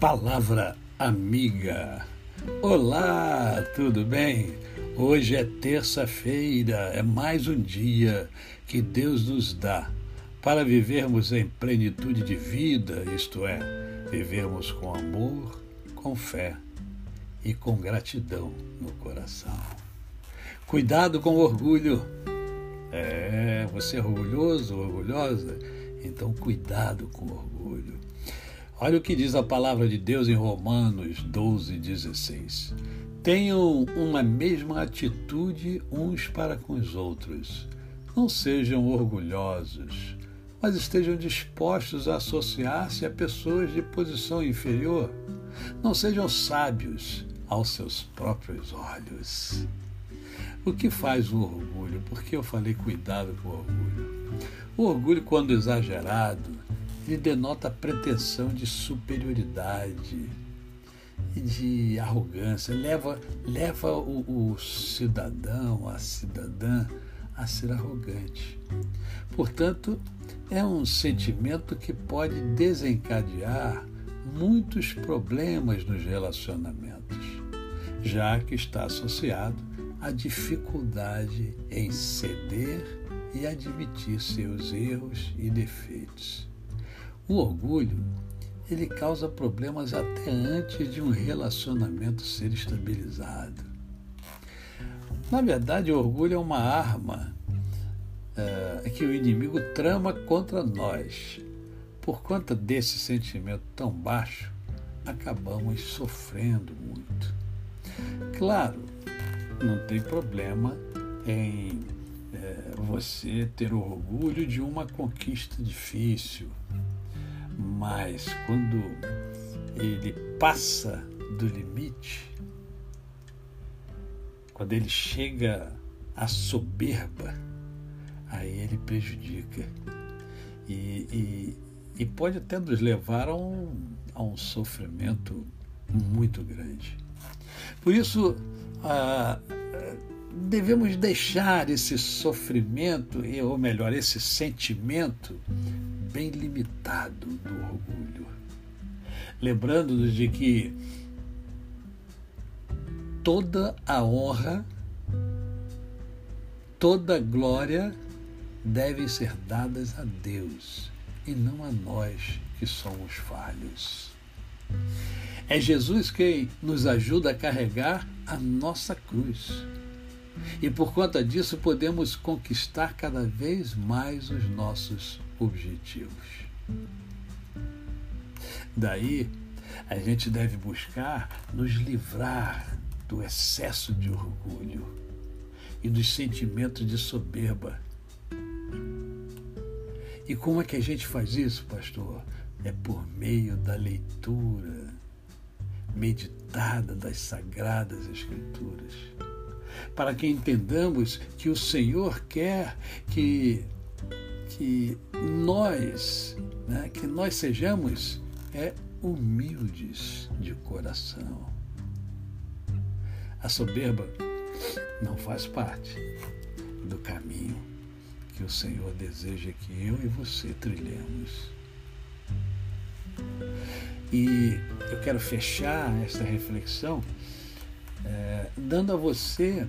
Palavra Amiga. Olá, tudo bem? Hoje é terça-feira, é mais um dia que Deus nos dá para vivermos em plenitude de vida, isto é, vivermos com amor, com fé e com gratidão no coração. Cuidado com o orgulho. É, você é orgulhoso, orgulhosa? Então, cuidado com o orgulho. Olha o que diz a palavra de Deus em Romanos 12, 16. Tenham uma mesma atitude uns para com os outros. Não sejam orgulhosos, mas estejam dispostos a associar-se a pessoas de posição inferior. Não sejam sábios aos seus próprios olhos. O que faz o orgulho? Por que eu falei cuidado com o orgulho? O orgulho, quando exagerado, ele denota pretensão de superioridade e de arrogância, leva, leva o, o cidadão, a cidadã, a ser arrogante. Portanto, é um sentimento que pode desencadear muitos problemas nos relacionamentos, já que está associado à dificuldade em ceder e admitir seus erros e defeitos. O orgulho, ele causa problemas até antes de um relacionamento ser estabilizado. Na verdade, o orgulho é uma arma é, que o inimigo trama contra nós. Por conta desse sentimento tão baixo, acabamos sofrendo muito. Claro, não tem problema em é, você ter orgulho de uma conquista difícil, mas quando ele passa do limite, quando ele chega à soberba, aí ele prejudica. E, e, e pode até nos levar a um, a um sofrimento muito grande. Por isso, ah, devemos deixar esse sofrimento, ou melhor, esse sentimento bem limitado do orgulho. Lembrando-nos de que toda a honra, toda a glória devem ser dadas a Deus e não a nós que somos falhos. É Jesus quem nos ajuda a carregar a nossa cruz. E por conta disso podemos conquistar cada vez mais os nossos objetivos. Daí, a gente deve buscar nos livrar do excesso de orgulho e dos sentimentos de soberba. E como é que a gente faz isso, pastor? É por meio da leitura meditada das sagradas Escrituras para que entendamos que o Senhor quer que, que nós, né, que nós sejamos é, humildes de coração. A soberba não faz parte do caminho que o Senhor deseja que eu e você trilhemos. E eu quero fechar esta reflexão é, dando a você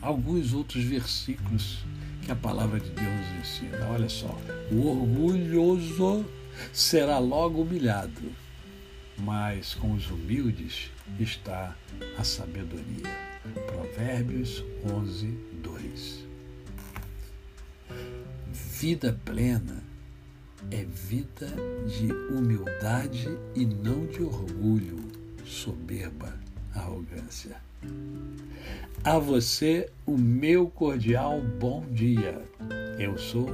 alguns outros versículos que a palavra de Deus nos ensina. Olha só: o orgulhoso será logo humilhado, mas com os humildes está a sabedoria. Provérbios 11, 2. Vida plena é vida de humildade e não de orgulho, soberba arrogância. A você o meu cordial bom dia. Eu sou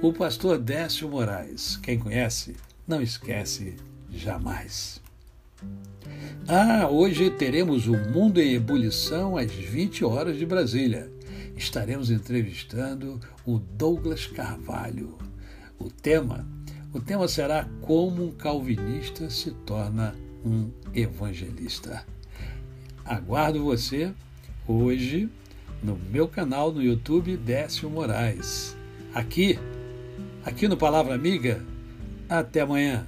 o pastor Décio Moraes. Quem conhece, não esquece jamais. Ah, hoje teremos o Mundo em Ebulição às 20 horas de Brasília. Estaremos entrevistando o Douglas Carvalho. O tema, o tema será como um calvinista se torna um evangelista. Aguardo você hoje no meu canal no YouTube Décio Moraes. Aqui, aqui no Palavra Amiga. Até amanhã.